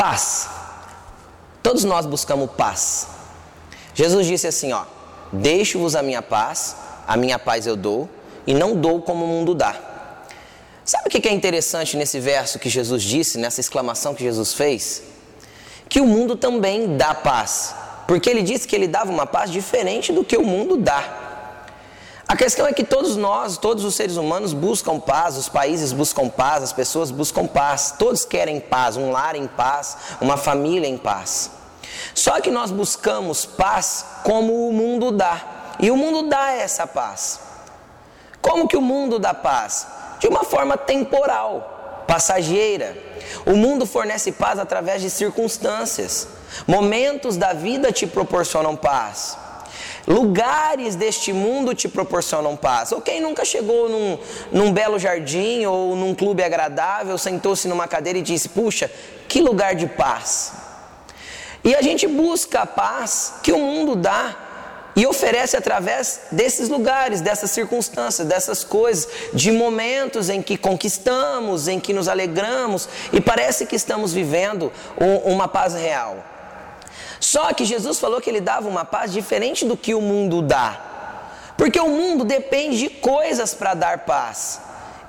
Paz. Todos nós buscamos paz. Jesus disse assim, ó: Deixo-vos a minha paz, a minha paz eu dou, e não dou como o mundo dá. Sabe o que é interessante nesse verso que Jesus disse, nessa exclamação que Jesus fez? Que o mundo também dá paz, porque ele disse que ele dava uma paz diferente do que o mundo dá. A questão é que todos nós, todos os seres humanos buscam paz, os países buscam paz, as pessoas buscam paz, todos querem paz, um lar em paz, uma família em paz. Só que nós buscamos paz como o mundo dá, e o mundo dá essa paz. Como que o mundo dá paz? De uma forma temporal, passageira. O mundo fornece paz através de circunstâncias. Momentos da vida te proporcionam paz. Lugares deste mundo te proporcionam paz. Ou quem nunca chegou num, num belo jardim ou num clube agradável, sentou-se numa cadeira e disse: Puxa, que lugar de paz. E a gente busca a paz que o mundo dá e oferece através desses lugares, dessas circunstâncias, dessas coisas, de momentos em que conquistamos, em que nos alegramos e parece que estamos vivendo uma paz real. Só que Jesus falou que ele dava uma paz diferente do que o mundo dá. Porque o mundo depende de coisas para dar paz.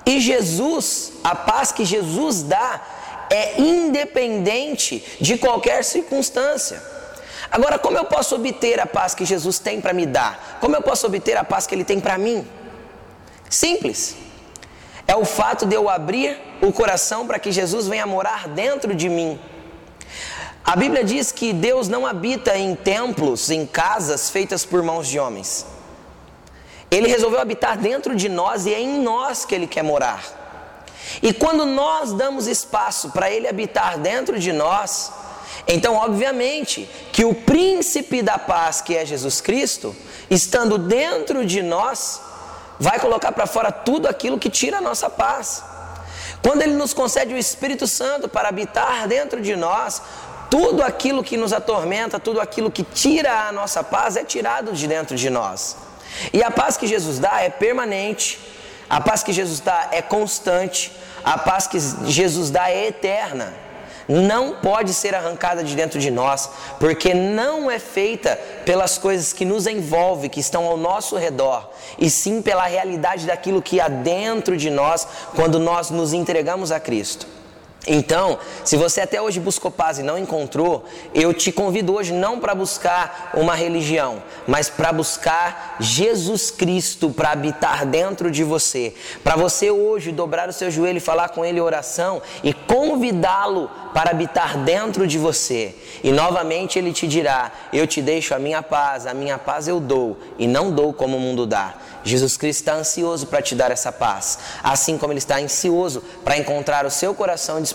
E Jesus, a paz que Jesus dá, é independente de qualquer circunstância. Agora, como eu posso obter a paz que Jesus tem para me dar? Como eu posso obter a paz que Ele tem para mim? Simples. É o fato de eu abrir o coração para que Jesus venha morar dentro de mim. A Bíblia diz que Deus não habita em templos, em casas feitas por mãos de homens. Ele resolveu habitar dentro de nós e é em nós que ele quer morar. E quando nós damos espaço para ele habitar dentro de nós, então, obviamente, que o príncipe da paz, que é Jesus Cristo, estando dentro de nós, vai colocar para fora tudo aquilo que tira a nossa paz. Quando ele nos concede o Espírito Santo para habitar dentro de nós, tudo aquilo que nos atormenta, tudo aquilo que tira a nossa paz é tirado de dentro de nós. E a paz que Jesus dá é permanente, a paz que Jesus dá é constante, a paz que Jesus dá é eterna. Não pode ser arrancada de dentro de nós, porque não é feita pelas coisas que nos envolvem, que estão ao nosso redor, e sim pela realidade daquilo que há dentro de nós quando nós nos entregamos a Cristo. Então, se você até hoje buscou paz e não encontrou, eu te convido hoje não para buscar uma religião, mas para buscar Jesus Cristo para habitar dentro de você. Para você hoje dobrar o seu joelho e falar com ele oração e convidá-lo para habitar dentro de você. E novamente ele te dirá: Eu te deixo a minha paz, a minha paz eu dou, e não dou como o mundo dá. Jesus Cristo está ansioso para te dar essa paz, assim como Ele está ansioso para encontrar o seu coração disponível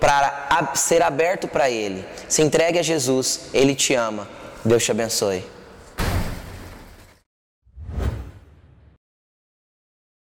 para ser aberto para Ele. Se entregue a Jesus, Ele te ama. Deus te abençoe.